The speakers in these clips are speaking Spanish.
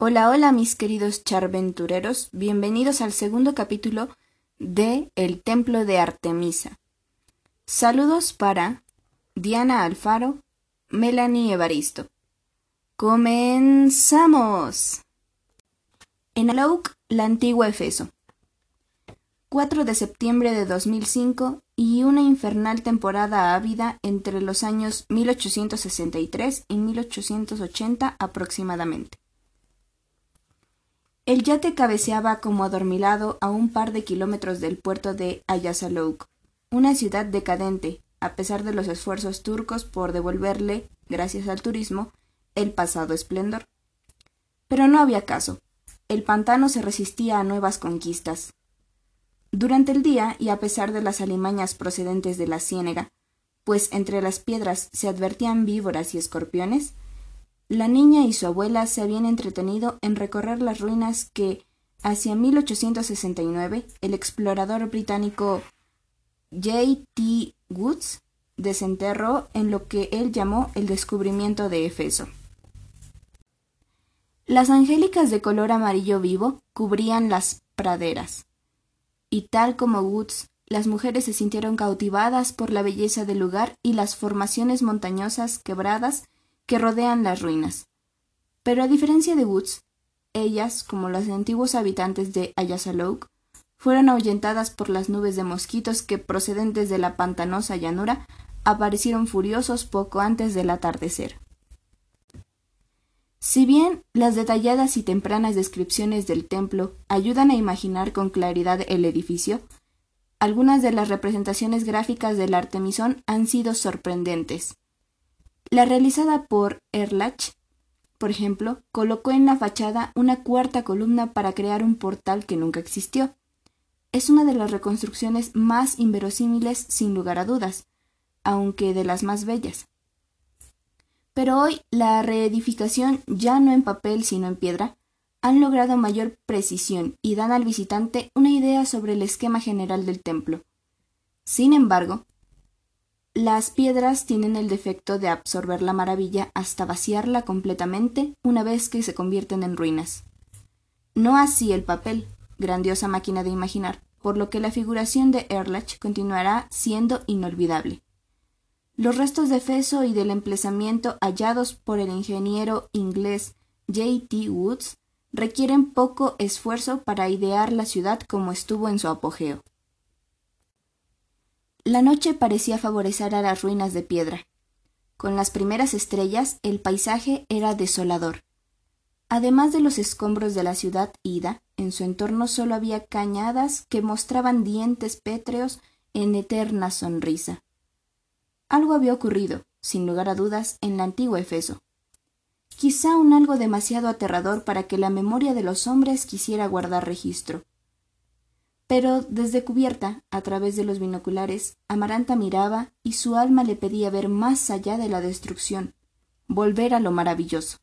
Hola, hola mis queridos charventureros, bienvenidos al segundo capítulo de El Templo de Artemisa. Saludos para Diana Alfaro, Melanie Evaristo. ¡Comenzamos! En Alauk, la antigua Efeso. 4 de septiembre de 2005 y una infernal temporada ávida entre los años 1863 y 1880 aproximadamente. El yate cabeceaba como adormilado a un par de kilómetros del puerto de Ayasalouk, una ciudad decadente, a pesar de los esfuerzos turcos por devolverle, gracias al turismo, el pasado esplendor. Pero no había caso. El pantano se resistía a nuevas conquistas. Durante el día, y a pesar de las alimañas procedentes de la ciénega, pues entre las piedras se advertían víboras y escorpiones, la niña y su abuela se habían entretenido en recorrer las ruinas que, hacia 1869, el explorador británico J. T. Woods desenterró en lo que él llamó el descubrimiento de Efeso. Las angélicas de color amarillo vivo cubrían las praderas, y tal como Woods, las mujeres se sintieron cautivadas por la belleza del lugar y las formaciones montañosas quebradas que rodean las ruinas. Pero a diferencia de Woods, ellas, como los antiguos habitantes de Ayasalouk, fueron ahuyentadas por las nubes de mosquitos que, procedentes de la pantanosa llanura, aparecieron furiosos poco antes del atardecer. Si bien las detalladas y tempranas descripciones del templo ayudan a imaginar con claridad el edificio, algunas de las representaciones gráficas del Artemisón han sido sorprendentes. La realizada por Erlach, por ejemplo, colocó en la fachada una cuarta columna para crear un portal que nunca existió. Es una de las reconstrucciones más inverosímiles sin lugar a dudas, aunque de las más bellas. Pero hoy la reedificación, ya no en papel sino en piedra, han logrado mayor precisión y dan al visitante una idea sobre el esquema general del templo. Sin embargo, las piedras tienen el defecto de absorber la maravilla hasta vaciarla completamente una vez que se convierten en ruinas. No así el papel, grandiosa máquina de imaginar, por lo que la figuración de Erlach continuará siendo inolvidable. Los restos de Feso y del emplazamiento hallados por el ingeniero inglés J. T. Woods requieren poco esfuerzo para idear la ciudad como estuvo en su apogeo. La noche parecía favorecer a las ruinas de piedra. Con las primeras estrellas el paisaje era desolador. Además de los escombros de la ciudad ida, en su entorno solo había cañadas que mostraban dientes pétreos en eterna sonrisa. Algo había ocurrido, sin lugar a dudas, en la antigua Efeso. Quizá un algo demasiado aterrador para que la memoria de los hombres quisiera guardar registro. Pero desde cubierta, a través de los binoculares, Amaranta miraba y su alma le pedía ver más allá de la destrucción, volver a lo maravilloso.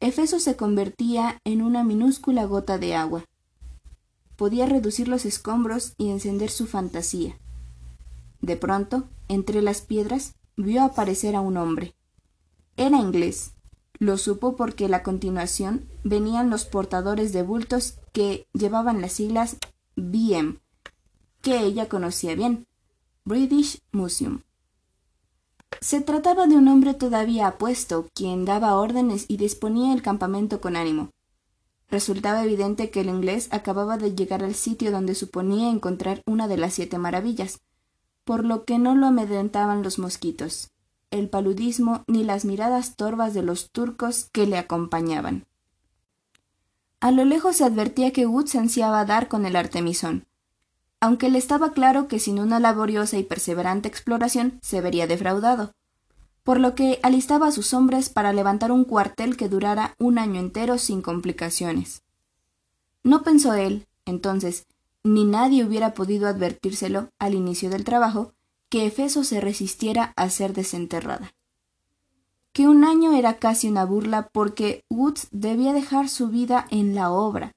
Efeso se convertía en una minúscula gota de agua. Podía reducir los escombros y encender su fantasía. De pronto, entre las piedras, vio aparecer a un hombre. Era inglés. Lo supo porque a la continuación venían los portadores de bultos que llevaban las siglas BM, que ella conocía bien, British Museum. Se trataba de un hombre todavía apuesto, quien daba órdenes y disponía el campamento con ánimo. Resultaba evidente que el inglés acababa de llegar al sitio donde suponía encontrar una de las siete maravillas, por lo que no lo amedrentaban los mosquitos, el paludismo ni las miradas torvas de los turcos que le acompañaban. A lo lejos se advertía que Woods ansiaba dar con el artemisón, aunque le estaba claro que sin una laboriosa y perseverante exploración se vería defraudado, por lo que alistaba a sus hombres para levantar un cuartel que durara un año entero sin complicaciones. No pensó él, entonces, ni nadie hubiera podido advertírselo al inicio del trabajo, que Efeso se resistiera a ser desenterrada que un año era casi una burla porque Woods debía dejar su vida en la obra.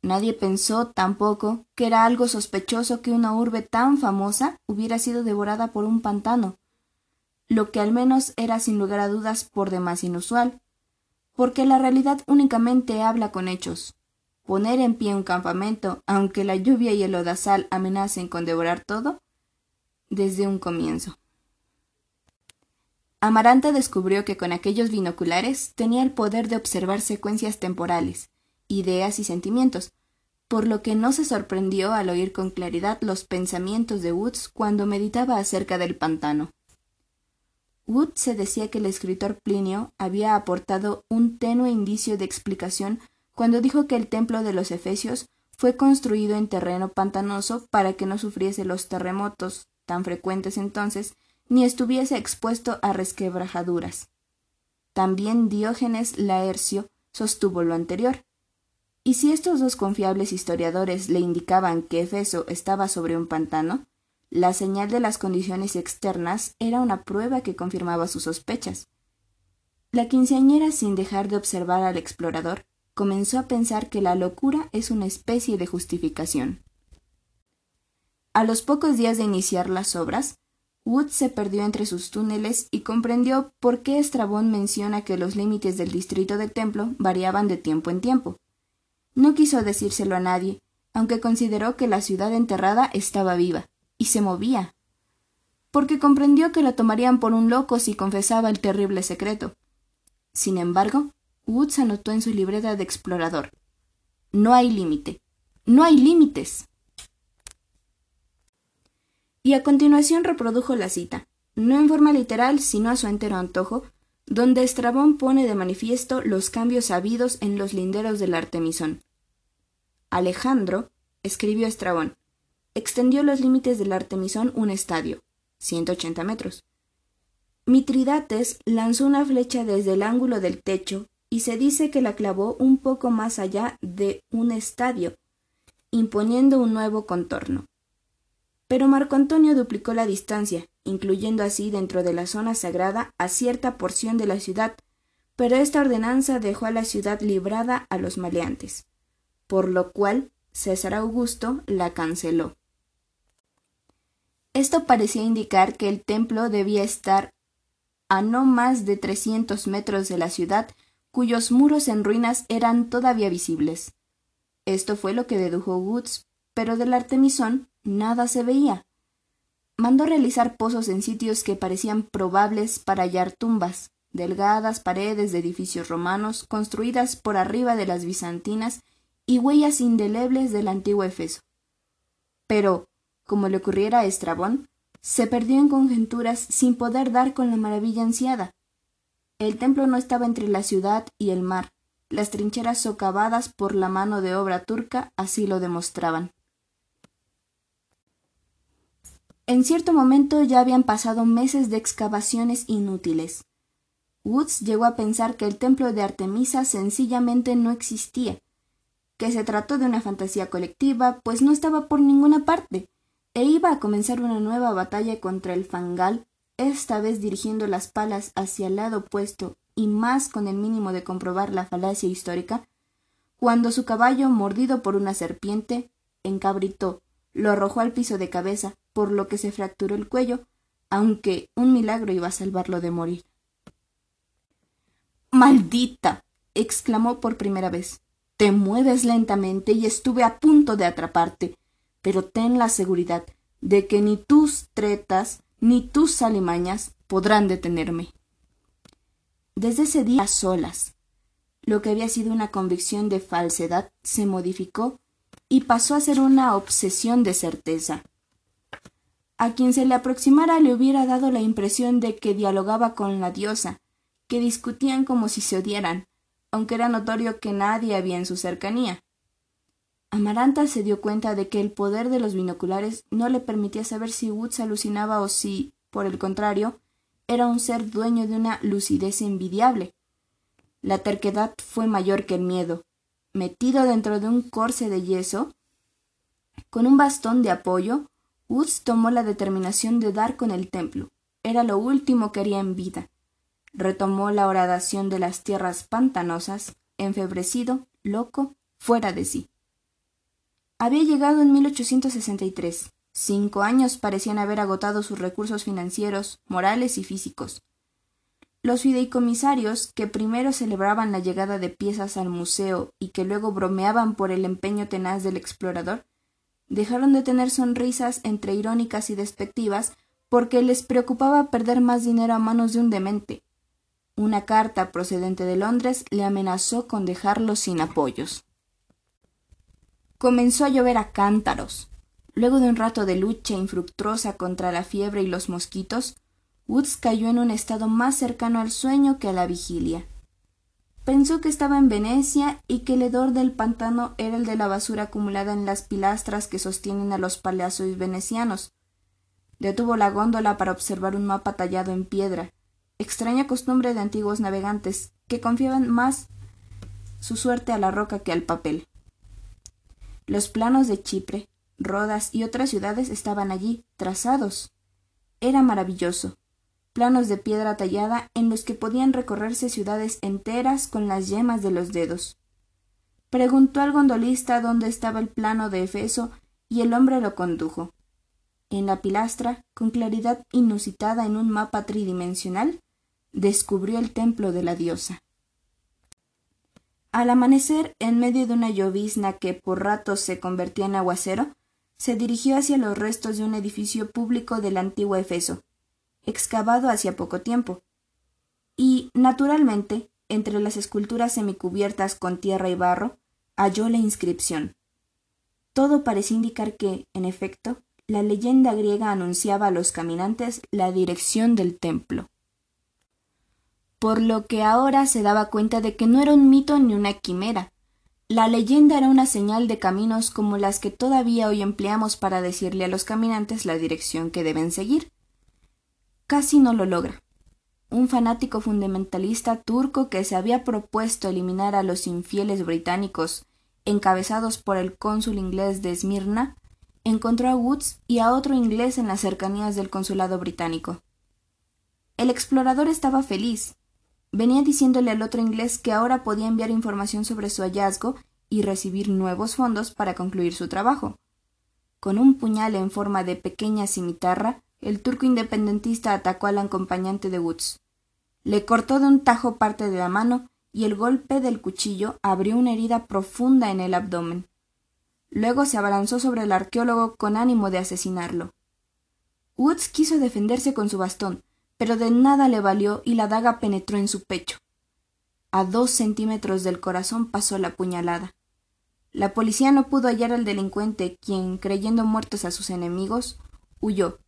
Nadie pensó tampoco que era algo sospechoso que una urbe tan famosa hubiera sido devorada por un pantano, lo que al menos era sin lugar a dudas por demás inusual, porque la realidad únicamente habla con hechos. Poner en pie un campamento, aunque la lluvia y el odasal amenacen con devorar todo, desde un comienzo. Amaranta descubrió que con aquellos binoculares tenía el poder de observar secuencias temporales, ideas y sentimientos, por lo que no se sorprendió al oír con claridad los pensamientos de Woods cuando meditaba acerca del pantano. Wood se decía que el escritor Plinio había aportado un tenue indicio de explicación cuando dijo que el templo de los Efesios fue construido en terreno pantanoso para que no sufriese los terremotos tan frecuentes entonces, ni estuviese expuesto a resquebrajaduras. También Diógenes Laercio sostuvo lo anterior. Y si estos dos confiables historiadores le indicaban que Efeso estaba sobre un pantano, la señal de las condiciones externas era una prueba que confirmaba sus sospechas. La quinceañera, sin dejar de observar al explorador, comenzó a pensar que la locura es una especie de justificación. A los pocos días de iniciar las obras, Wood se perdió entre sus túneles y comprendió por qué Estrabón menciona que los límites del distrito del templo variaban de tiempo en tiempo. No quiso decírselo a nadie, aunque consideró que la ciudad enterrada estaba viva y se movía, porque comprendió que lo tomarían por un loco si confesaba el terrible secreto. Sin embargo, Woods anotó en su libreta de explorador No hay límite. No hay límites. Y a continuación reprodujo la cita, no en forma literal, sino a su entero antojo, donde Estrabón pone de manifiesto los cambios habidos en los linderos del Artemisón. Alejandro, escribió Estrabón, extendió los límites del Artemisón un estadio, 180 metros. Mitridates lanzó una flecha desde el ángulo del techo y se dice que la clavó un poco más allá de un estadio, imponiendo un nuevo contorno. Pero Marco Antonio duplicó la distancia, incluyendo así dentro de la zona sagrada a cierta porción de la ciudad, pero esta ordenanza dejó a la ciudad librada a los maleantes, por lo cual César Augusto la canceló. Esto parecía indicar que el templo debía estar a no más de trescientos metros de la ciudad, cuyos muros en ruinas eran todavía visibles. Esto fue lo que dedujo Woods, pero del Artemisón nada se veía. Mandó realizar pozos en sitios que parecían probables para hallar tumbas, delgadas paredes de edificios romanos construidas por arriba de las bizantinas y huellas indelebles del antiguo Efeso. Pero, como le ocurriera a Estrabón, se perdió en conjeturas sin poder dar con la maravilla ansiada. El templo no estaba entre la ciudad y el mar. Las trincheras socavadas por la mano de obra turca así lo demostraban. En cierto momento ya habían pasado meses de excavaciones inútiles. Woods llegó a pensar que el templo de Artemisa sencillamente no existía, que se trató de una fantasía colectiva, pues no estaba por ninguna parte, e iba a comenzar una nueva batalla contra el fangal, esta vez dirigiendo las palas hacia el lado opuesto y más con el mínimo de comprobar la falacia histórica, cuando su caballo, mordido por una serpiente, encabritó, lo arrojó al piso de cabeza, por lo que se fracturó el cuello, aunque un milagro iba a salvarlo de morir. Maldita. exclamó por primera vez. Te mueves lentamente y estuve a punto de atraparte pero ten la seguridad de que ni tus tretas ni tus alimañas podrán detenerme. Desde ese día a solas, lo que había sido una convicción de falsedad se modificó y pasó a ser una obsesión de certeza. A quien se le aproximara le hubiera dado la impresión de que dialogaba con la diosa, que discutían como si se odiaran, aunque era notorio que nadie había en su cercanía. Amaranta se dio cuenta de que el poder de los binoculares no le permitía saber si Woods alucinaba o si, por el contrario, era un ser dueño de una lucidez envidiable. La terquedad fue mayor que el miedo. Metido dentro de un corce de yeso, con un bastón de apoyo, Woods tomó la determinación de dar con el templo. Era lo último que haría en vida. Retomó la horadación de las tierras pantanosas, enfebrecido, loco, fuera de sí. Había llegado en 1863. Cinco años parecían haber agotado sus recursos financieros, morales y físicos. Los fideicomisarios, que primero celebraban la llegada de piezas al museo y que luego bromeaban por el empeño tenaz del explorador, dejaron de tener sonrisas entre irónicas y despectivas porque les preocupaba perder más dinero a manos de un demente. Una carta procedente de Londres le amenazó con dejarlos sin apoyos. Comenzó a llover a cántaros. Luego de un rato de lucha infructuosa contra la fiebre y los mosquitos, Woods cayó en un estado más cercano al sueño que a la vigilia. Pensó que estaba en Venecia y que el hedor del pantano era el de la basura acumulada en las pilastras que sostienen a los palacios venecianos. Detuvo la góndola para observar un mapa tallado en piedra, extraña costumbre de antiguos navegantes que confiaban más su suerte a la roca que al papel. Los planos de Chipre, Rodas y otras ciudades estaban allí, trazados. Era maravilloso planos de piedra tallada en los que podían recorrerse ciudades enteras con las yemas de los dedos. Preguntó al gondolista dónde estaba el plano de Efeso y el hombre lo condujo. En la pilastra, con claridad inusitada en un mapa tridimensional, descubrió el templo de la diosa. Al amanecer, en medio de una llovizna que por ratos se convertía en aguacero, se dirigió hacia los restos de un edificio público del antiguo Efeso, excavado hacía poco tiempo. Y, naturalmente, entre las esculturas semicubiertas con tierra y barro, halló la inscripción. Todo parecía indicar que, en efecto, la leyenda griega anunciaba a los caminantes la dirección del templo. Por lo que ahora se daba cuenta de que no era un mito ni una quimera. La leyenda era una señal de caminos como las que todavía hoy empleamos para decirle a los caminantes la dirección que deben seguir casi no lo logra. Un fanático fundamentalista turco que se había propuesto eliminar a los infieles británicos, encabezados por el cónsul inglés de Esmirna, encontró a Woods y a otro inglés en las cercanías del consulado británico. El explorador estaba feliz. Venía diciéndole al otro inglés que ahora podía enviar información sobre su hallazgo y recibir nuevos fondos para concluir su trabajo. Con un puñal en forma de pequeña cimitarra, el turco independentista atacó al acompañante de Woods. Le cortó de un tajo parte de la mano y el golpe del cuchillo abrió una herida profunda en el abdomen. Luego se abalanzó sobre el arqueólogo con ánimo de asesinarlo. Woods quiso defenderse con su bastón, pero de nada le valió y la daga penetró en su pecho. A dos centímetros del corazón pasó la puñalada. La policía no pudo hallar al delincuente, quien, creyendo muertos a sus enemigos, huyó,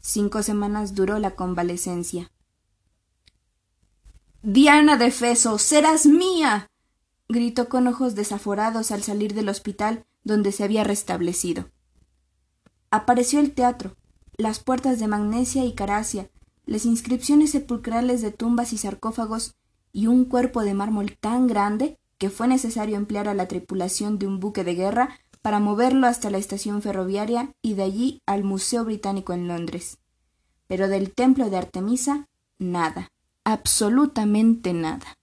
Cinco semanas duró la convalecencia. Diana de Feso, serás mía. gritó con ojos desaforados al salir del hospital donde se había restablecido. Apareció el teatro, las puertas de magnesia y caracia, las inscripciones sepulcrales de tumbas y sarcófagos y un cuerpo de mármol tan grande que fue necesario emplear a la tripulación de un buque de guerra para moverlo hasta la estación ferroviaria y de allí al Museo Británico en Londres. Pero del templo de Artemisa, nada, absolutamente nada.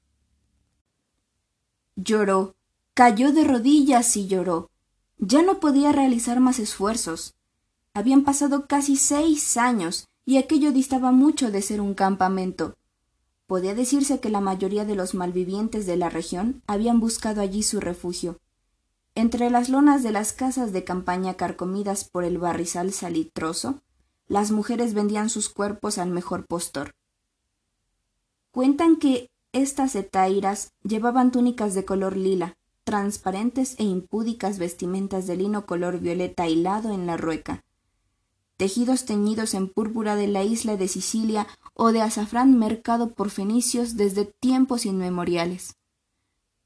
Lloró, cayó de rodillas y lloró. Ya no podía realizar más esfuerzos. Habían pasado casi seis años y aquello distaba mucho de ser un campamento. Podía decirse que la mayoría de los malvivientes de la región habían buscado allí su refugio. Entre las lonas de las casas de campaña carcomidas por el barrizal salitroso, las mujeres vendían sus cuerpos al mejor postor. Cuentan que estas etairas llevaban túnicas de color lila, transparentes e impúdicas vestimentas de lino color violeta hilado en la rueca, tejidos teñidos en púrpura de la isla de Sicilia o de azafrán mercado por fenicios desde tiempos inmemoriales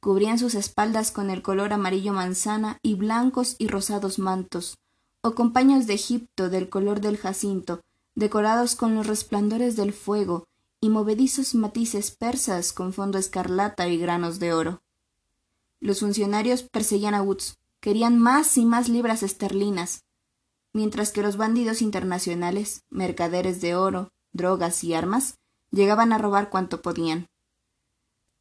cubrían sus espaldas con el color amarillo manzana y blancos y rosados mantos, o con paños de Egipto del color del jacinto, decorados con los resplandores del fuego y movedizos matices persas con fondo escarlata y granos de oro. Los funcionarios perseguían a Woods, querían más y más libras esterlinas, mientras que los bandidos internacionales, mercaderes de oro, drogas y armas, llegaban a robar cuanto podían.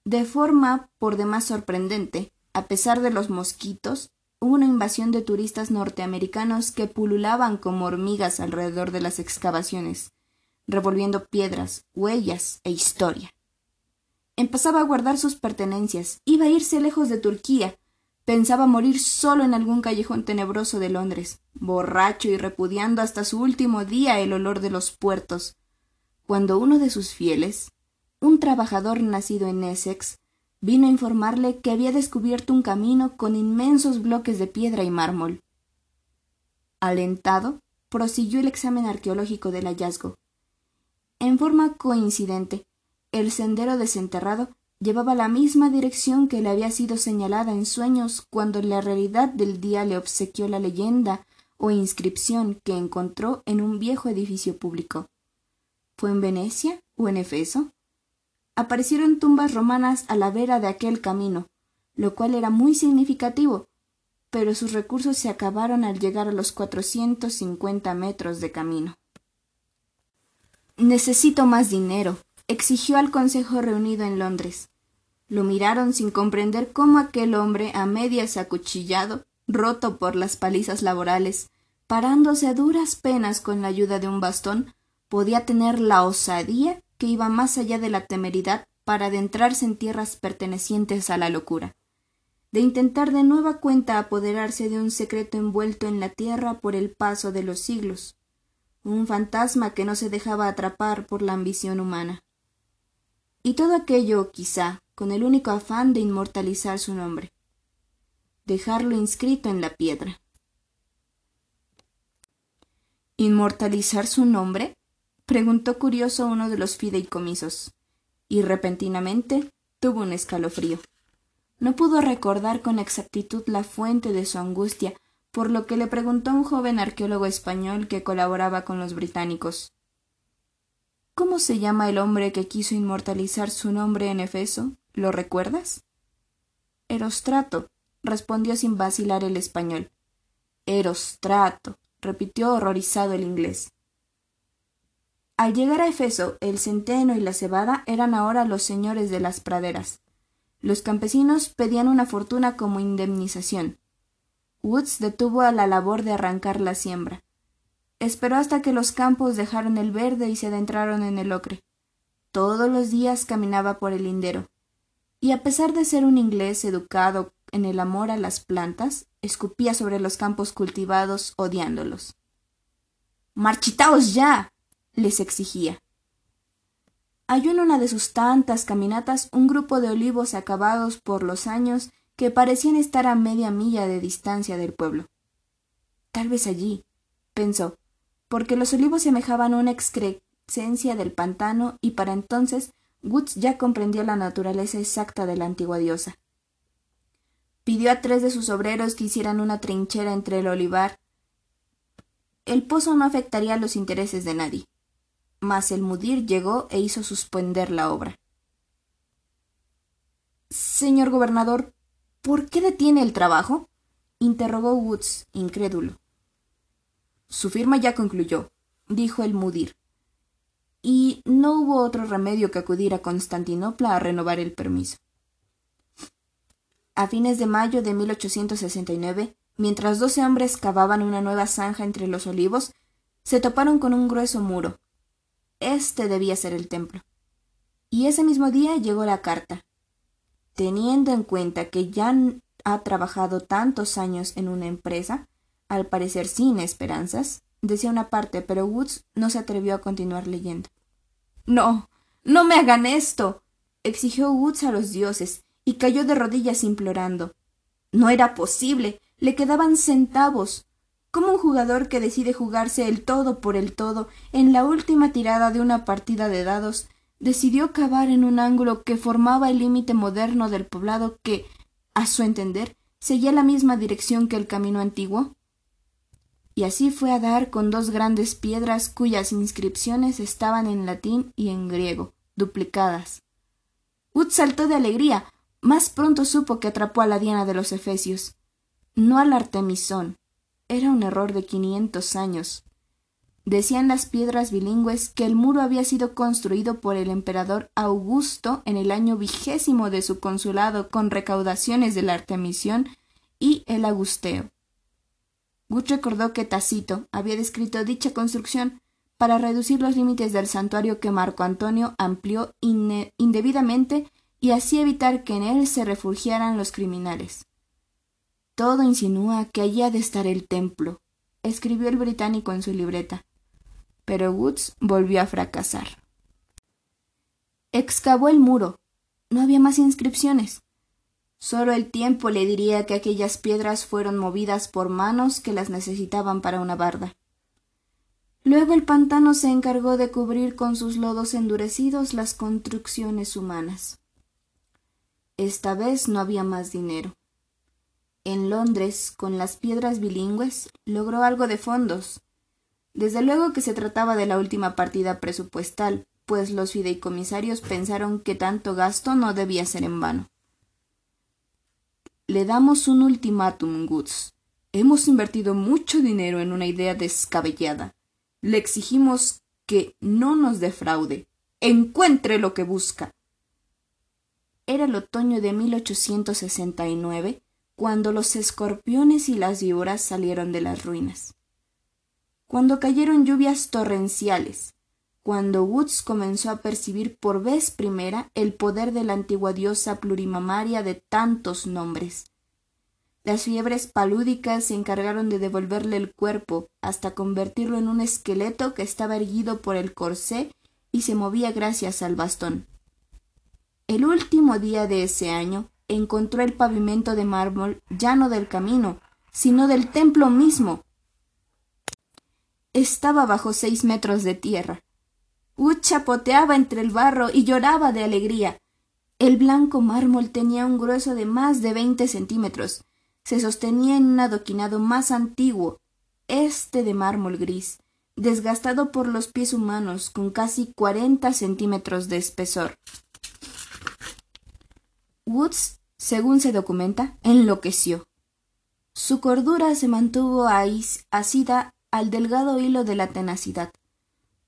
De forma por demás sorprendente, a pesar de los mosquitos, hubo una invasión de turistas norteamericanos que pululaban como hormigas alrededor de las excavaciones, revolviendo piedras, huellas e historia. Empezaba a guardar sus pertenencias, iba a irse lejos de Turquía, pensaba morir solo en algún callejón tenebroso de Londres, borracho y repudiando hasta su último día el olor de los puertos, cuando uno de sus fieles, un trabajador nacido en Essex, vino a informarle que había descubierto un camino con inmensos bloques de piedra y mármol. Alentado, prosiguió el examen arqueológico del hallazgo. En forma coincidente, el sendero desenterrado llevaba la misma dirección que le había sido señalada en sueños cuando la realidad del día le obsequió la leyenda o inscripción que encontró en un viejo edificio público. ¿Fue en Venecia o en Efeso? Aparecieron tumbas romanas a la vera de aquel camino, lo cual era muy significativo, pero sus recursos se acabaron al llegar a los cuatrocientos cincuenta metros de camino. Necesito más dinero, exigió al Consejo reunido en Londres. Lo miraron sin comprender cómo aquel hombre, a medias acuchillado, roto por las palizas laborales, parándose a duras penas con la ayuda de un bastón, podía tener la osadía que iba más allá de la temeridad para adentrarse en tierras pertenecientes a la locura, de intentar de nueva cuenta apoderarse de un secreto envuelto en la tierra por el paso de los siglos, un fantasma que no se dejaba atrapar por la ambición humana. Y todo aquello, quizá, con el único afán de inmortalizar su nombre, dejarlo inscrito en la piedra. ¿Inmortalizar su nombre? Preguntó curioso uno de los fideicomisos, y repentinamente tuvo un escalofrío. No pudo recordar con exactitud la fuente de su angustia, por lo que le preguntó un joven arqueólogo español que colaboraba con los británicos. ¿Cómo se llama el hombre que quiso inmortalizar su nombre en Efeso? ¿Lo recuerdas? Erostrato, respondió sin vacilar el español. Erostrato, repitió horrorizado el inglés. Al llegar a Efeso, el centeno y la cebada eran ahora los señores de las praderas. Los campesinos pedían una fortuna como indemnización. Woods detuvo a la labor de arrancar la siembra. Esperó hasta que los campos dejaron el verde y se adentraron en el ocre. Todos los días caminaba por el lindero y a pesar de ser un inglés educado en el amor a las plantas, escupía sobre los campos cultivados odiándolos. Marchitaos ya. Les exigía. Halló en una de sus tantas caminatas un grupo de olivos acabados por los años que parecían estar a media milla de distancia del pueblo. Tal vez allí, pensó, porque los olivos semejaban una excrescencia del pantano y para entonces Woods ya comprendió la naturaleza exacta de la antigua diosa. Pidió a tres de sus obreros que hicieran una trinchera entre el olivar. El pozo no afectaría los intereses de nadie. Mas el mudir llegó e hizo suspender la obra. Señor gobernador, ¿por qué detiene el trabajo? interrogó Woods, incrédulo. Su firma ya concluyó, dijo el mudir y no hubo otro remedio que acudir a Constantinopla a renovar el permiso. A fines de mayo de 1869, mientras doce hombres cavaban una nueva zanja entre los olivos, se toparon con un grueso muro. Este debía ser el templo. Y ese mismo día llegó la carta. Teniendo en cuenta que ya ha trabajado tantos años en una empresa, al parecer sin esperanzas, decía una parte, pero Woods no se atrevió a continuar leyendo. No, no me hagan esto. exigió Woods a los dioses, y cayó de rodillas implorando. No era posible. Le quedaban centavos. Como un jugador que decide jugarse el todo por el todo en la última tirada de una partida de dados, decidió cavar en un ángulo que formaba el límite moderno del poblado que, a su entender, seguía la misma dirección que el camino antiguo? y así fue a dar con dos grandes piedras cuyas inscripciones estaban en latín y en griego, duplicadas. Ut saltó de alegría. Más pronto supo que atrapó a la Diana de los Efesios. No al Artemisón. Era un error de quinientos años. Decían las piedras bilingües que el muro había sido construido por el emperador Augusto en el año vigésimo de su consulado con recaudaciones del Artemisión y el Agusteo. Gut recordó que Tacito había descrito dicha construcción para reducir los límites del santuario que Marco Antonio amplió indebidamente y así evitar que en él se refugiaran los criminales. Todo insinúa que allí ha de estar el templo, escribió el británico en su libreta. Pero Woods volvió a fracasar. Excavó el muro. No había más inscripciones. Solo el tiempo le diría que aquellas piedras fueron movidas por manos que las necesitaban para una barda. Luego el pantano se encargó de cubrir con sus lodos endurecidos las construcciones humanas. Esta vez no había más dinero. En Londres, con las piedras bilingües, logró algo de fondos. Desde luego que se trataba de la última partida presupuestal, pues los fideicomisarios pensaron que tanto gasto no debía ser en vano. Le damos un ultimátum, Goods. Hemos invertido mucho dinero en una idea descabellada. Le exigimos que no nos defraude. Encuentre lo que busca. Era el otoño de 1869 cuando los escorpiones y las víboras salieron de las ruinas. Cuando cayeron lluvias torrenciales, cuando Woods comenzó a percibir por vez primera el poder de la antigua diosa plurimamaria de tantos nombres. Las fiebres palúdicas se encargaron de devolverle el cuerpo hasta convertirlo en un esqueleto que estaba erguido por el corsé y se movía gracias al bastón. El último día de ese año encontró el pavimento de mármol ya no del camino, sino del templo mismo. Estaba bajo seis metros de tierra, chapoteaba entre el barro y lloraba de alegría. El blanco mármol tenía un grueso de más de veinte centímetros. Se sostenía en un adoquinado más antiguo, este de mármol gris, desgastado por los pies humanos con casi cuarenta centímetros de espesor. Woods, según se documenta, enloqueció. Su cordura se mantuvo asida al delgado hilo de la tenacidad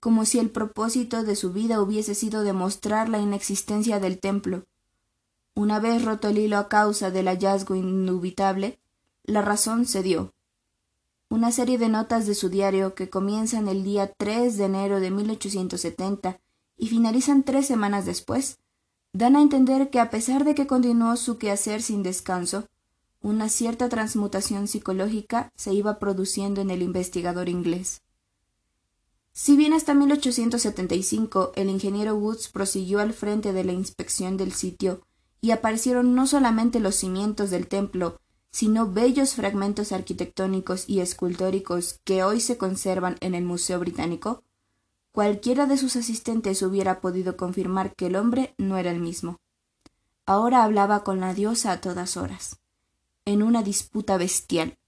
como si el propósito de su vida hubiese sido demostrar la inexistencia del templo. Una vez roto el hilo a causa del hallazgo indubitable, la razón cedió. Una serie de notas de su diario que comienzan el día 3 de enero de 1870 y finalizan tres semanas después, dan a entender que a pesar de que continuó su quehacer sin descanso, una cierta transmutación psicológica se iba produciendo en el investigador inglés. Si bien hasta 1875 el ingeniero Woods prosiguió al frente de la inspección del sitio y aparecieron no solamente los cimientos del templo, sino bellos fragmentos arquitectónicos y escultóricos que hoy se conservan en el Museo Británico, cualquiera de sus asistentes hubiera podido confirmar que el hombre no era el mismo. Ahora hablaba con la diosa a todas horas, en una disputa bestial,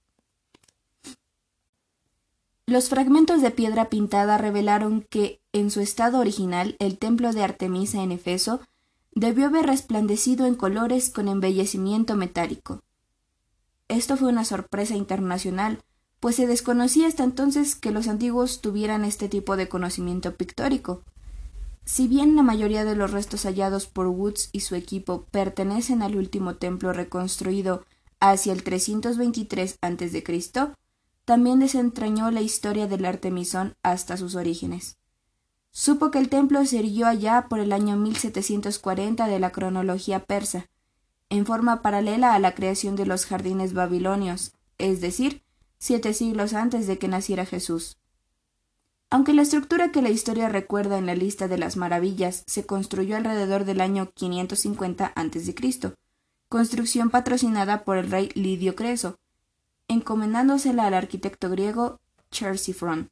los fragmentos de piedra pintada revelaron que, en su estado original, el templo de Artemisa en Efeso debió haber resplandecido en colores con embellecimiento metálico. Esto fue una sorpresa internacional, pues se desconocía hasta entonces que los antiguos tuvieran este tipo de conocimiento pictórico. Si bien la mayoría de los restos hallados por Woods y su equipo pertenecen al último templo reconstruido hacia el 323 a.C., también desentrañó la historia del Artemisón hasta sus orígenes. Supo que el templo se erguió allá por el año 1740 de la cronología persa, en forma paralela a la creación de los jardines babilonios, es decir, siete siglos antes de que naciera Jesús. Aunque la estructura que la historia recuerda en la lista de las maravillas se construyó alrededor del año 550 a.C., construcción patrocinada por el rey Lidio Creso, encomendándosela al arquitecto griego Chersiphron.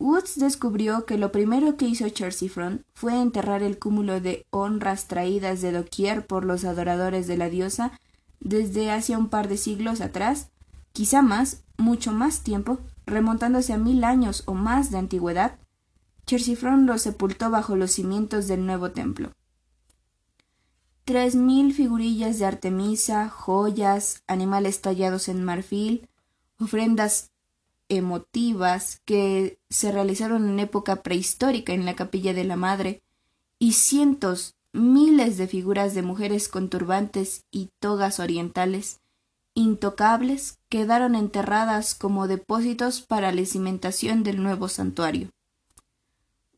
Woods descubrió que lo primero que hizo Chersiphron fue enterrar el cúmulo de honras traídas de doquier por los adoradores de la diosa desde hace un par de siglos atrás, quizá más, mucho más tiempo, remontándose a mil años o más de antigüedad, Chersiphron lo sepultó bajo los cimientos del nuevo templo. Tres mil figurillas de Artemisa, joyas, animales tallados en marfil, ofrendas emotivas que se realizaron en época prehistórica en la capilla de la Madre, y cientos, miles de figuras de mujeres con turbantes y togas orientales, intocables, quedaron enterradas como depósitos para la cimentación del nuevo santuario.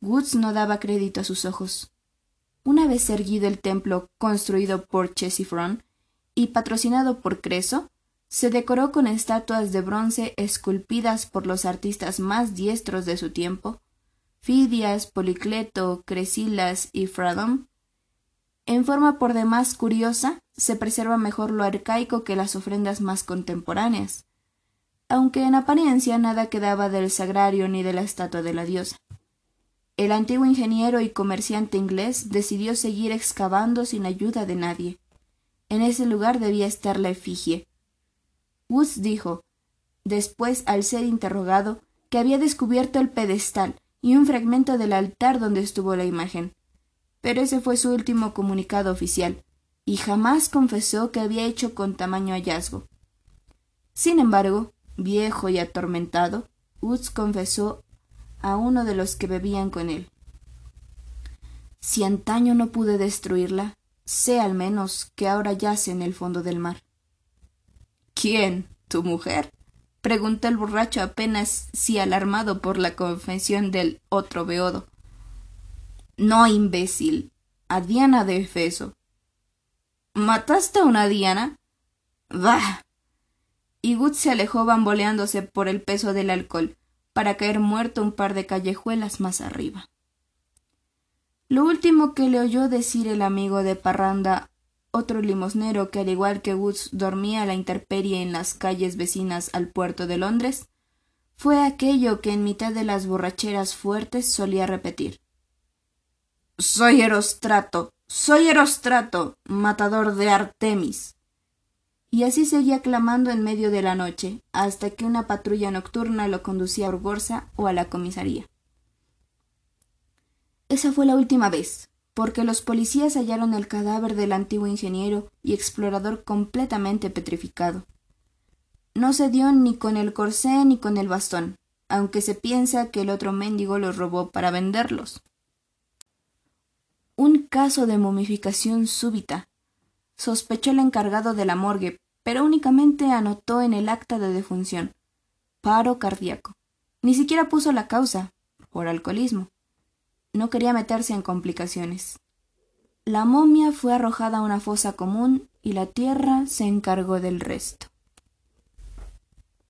Woods no daba crédito a sus ojos. Una vez erguido el templo construido por Ctesifrón y patrocinado por Creso, se decoró con estatuas de bronce esculpidas por los artistas más diestros de su tiempo, Fidias, Policleto, Cresilas y Fradon. En forma por demás curiosa, se preserva mejor lo arcaico que las ofrendas más contemporáneas, aunque en apariencia nada quedaba del sagrario ni de la estatua de la diosa. El antiguo ingeniero y comerciante inglés decidió seguir excavando sin ayuda de nadie. En ese lugar debía estar la efigie. Woods dijo, después al ser interrogado, que había descubierto el pedestal y un fragmento del altar donde estuvo la imagen. Pero ese fue su último comunicado oficial, y jamás confesó que había hecho con tamaño hallazgo. Sin embargo, viejo y atormentado, Woods confesó a uno de los que bebían con él. Si antaño no pude destruirla, sé al menos que ahora yace en el fondo del mar. ¿Quién? ¿Tu mujer? preguntó el borracho apenas si alarmado por la confesión del otro beodo. No, imbécil, a Diana de Efeso. ¿Mataste a una Diana? Bah. Y Gut se alejó bamboleándose por el peso del alcohol, para caer muerto un par de callejuelas más arriba. Lo último que le oyó decir el amigo de Parranda, otro limosnero que al igual que Woods dormía a la intemperie en las calles vecinas al puerto de Londres, fue aquello que en mitad de las borracheras fuertes solía repetir. Soy Erostrato, soy Erostrato, matador de Artemis y así seguía clamando en medio de la noche, hasta que una patrulla nocturna lo conducía a Urborsa o a la comisaría. Esa fue la última vez, porque los policías hallaron el cadáver del antiguo ingeniero y explorador completamente petrificado. No se dio ni con el corsé ni con el bastón, aunque se piensa que el otro mendigo los robó para venderlos. Un caso de momificación súbita, sospechó el encargado de la morgue, pero únicamente anotó en el acta de defunción paro cardíaco. Ni siquiera puso la causa, por alcoholismo. No quería meterse en complicaciones. La momia fue arrojada a una fosa común y la tierra se encargó del resto.